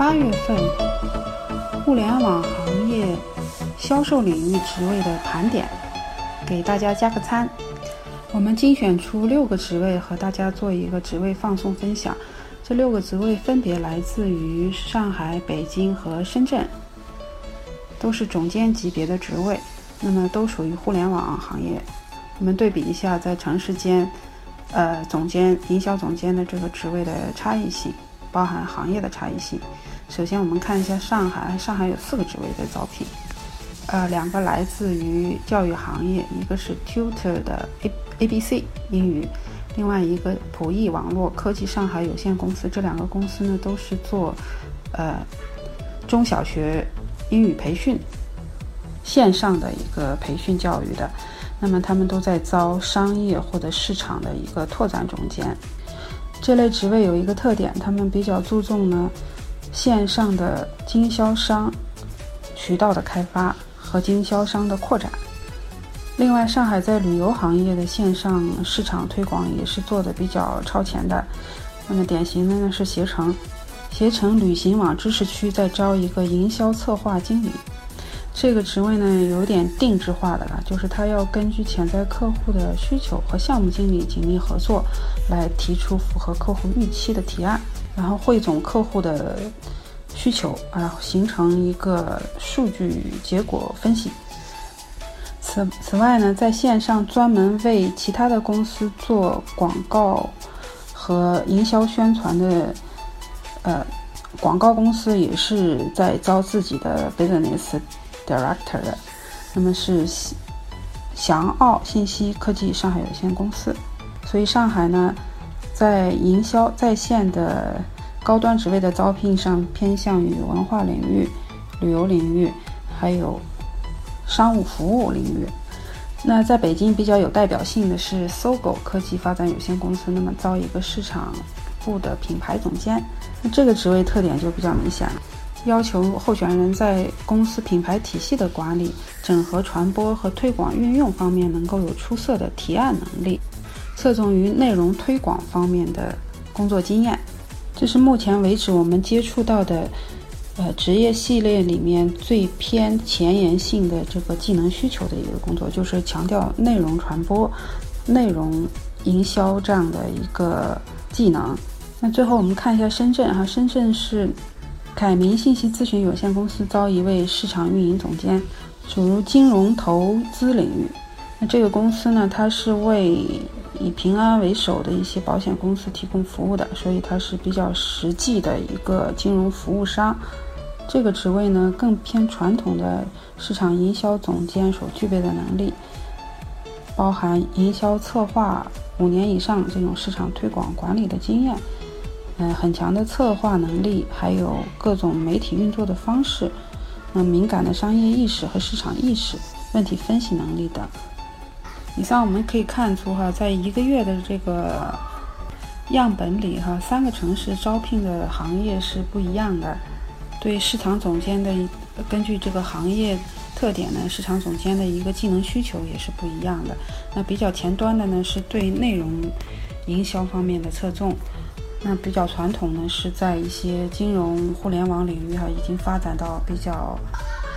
八月份互联网行业销售领域职位的盘点，给大家加个餐。我们精选出六个职位和大家做一个职位放送分享。这六个职位分别来自于上海、北京和深圳，都是总监级别的职位，那么都属于互联网行业。我们对比一下在城市间，呃，总监、营销总监的这个职位的差异性，包含行业的差异性。首先，我们看一下上海，上海有四个职位在招聘，呃，两个来自于教育行业，一个是 Tutor 的 A A B C 英语。另外一个普益网络科技上海有限公司，这两个公司呢都是做，呃，中小学英语培训线上的一个培训教育的。那么他们都在招商业或者市场的一个拓展总监。这类职位有一个特点，他们比较注重呢线上的经销商渠道的开发和经销商的扩展。另外，上海在旅游行业的线上市场推广也是做的比较超前的。那么典型的呢是携程，携程旅行网知识区在招一个营销策划经理，这个职位呢有点定制化的了，就是他要根据潜在客户的需求和项目经理紧密合作，来提出符合客户预期的提案，然后汇总客户的需求啊，形成一个数据结果分析。此此外呢，在线上专门为其他的公司做广告和营销宣传的，呃，广告公司也是在招自己的 business director 的。那么是祥奥信息科技上海有限公司。所以上海呢，在营销在线的高端职位的招聘上，偏向于文化领域、旅游领域，还有。商务服务领域，那在北京比较有代表性的是搜狗科技发展有限公司，那么招一个市场部的品牌总监，那这个职位特点就比较明显了，要求候选人在公司品牌体系的管理、整合、传播和推广运用方面能够有出色的提案能力，侧重于内容推广方面的工作经验，这是目前为止我们接触到的。呃，职业系列里面最偏前沿性的这个技能需求的一个工作，就是强调内容传播、内容营销这样的一个技能。那最后我们看一下深圳哈，深圳是凯明信息咨询有限公司招一位市场运营总监，属于金融投资领域。那这个公司呢，它是为以平安为首的一些保险公司提供服务的，所以它是比较实际的一个金融服务商。这个职位呢，更偏传统的市场营销总监所具备的能力，包含营销策划五年以上这种市场推广管理的经验，嗯，很强的策划能力，还有各种媒体运作的方式，那敏感的商业意识和市场意识、问题分析能力等。以上我们可以看出哈，在一个月的这个样本里哈，三个城市招聘的行业是不一样的。对市场总监的，根据这个行业特点呢，市场总监的一个技能需求也是不一样的。那比较前端的呢，是对内容营销方面的侧重；那比较传统呢，是在一些金融互联网领域哈，已经发展到比较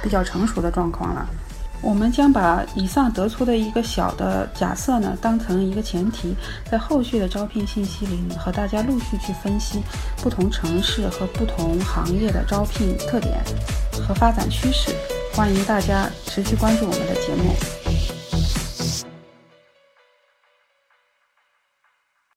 比较成熟的状况了。我们将把以上得出的一个小的假设呢，当成一个前提，在后续的招聘信息里和大家陆续去分析不同城市和不同行业的招聘特点和发展趋势。欢迎大家持续关注我们的节目。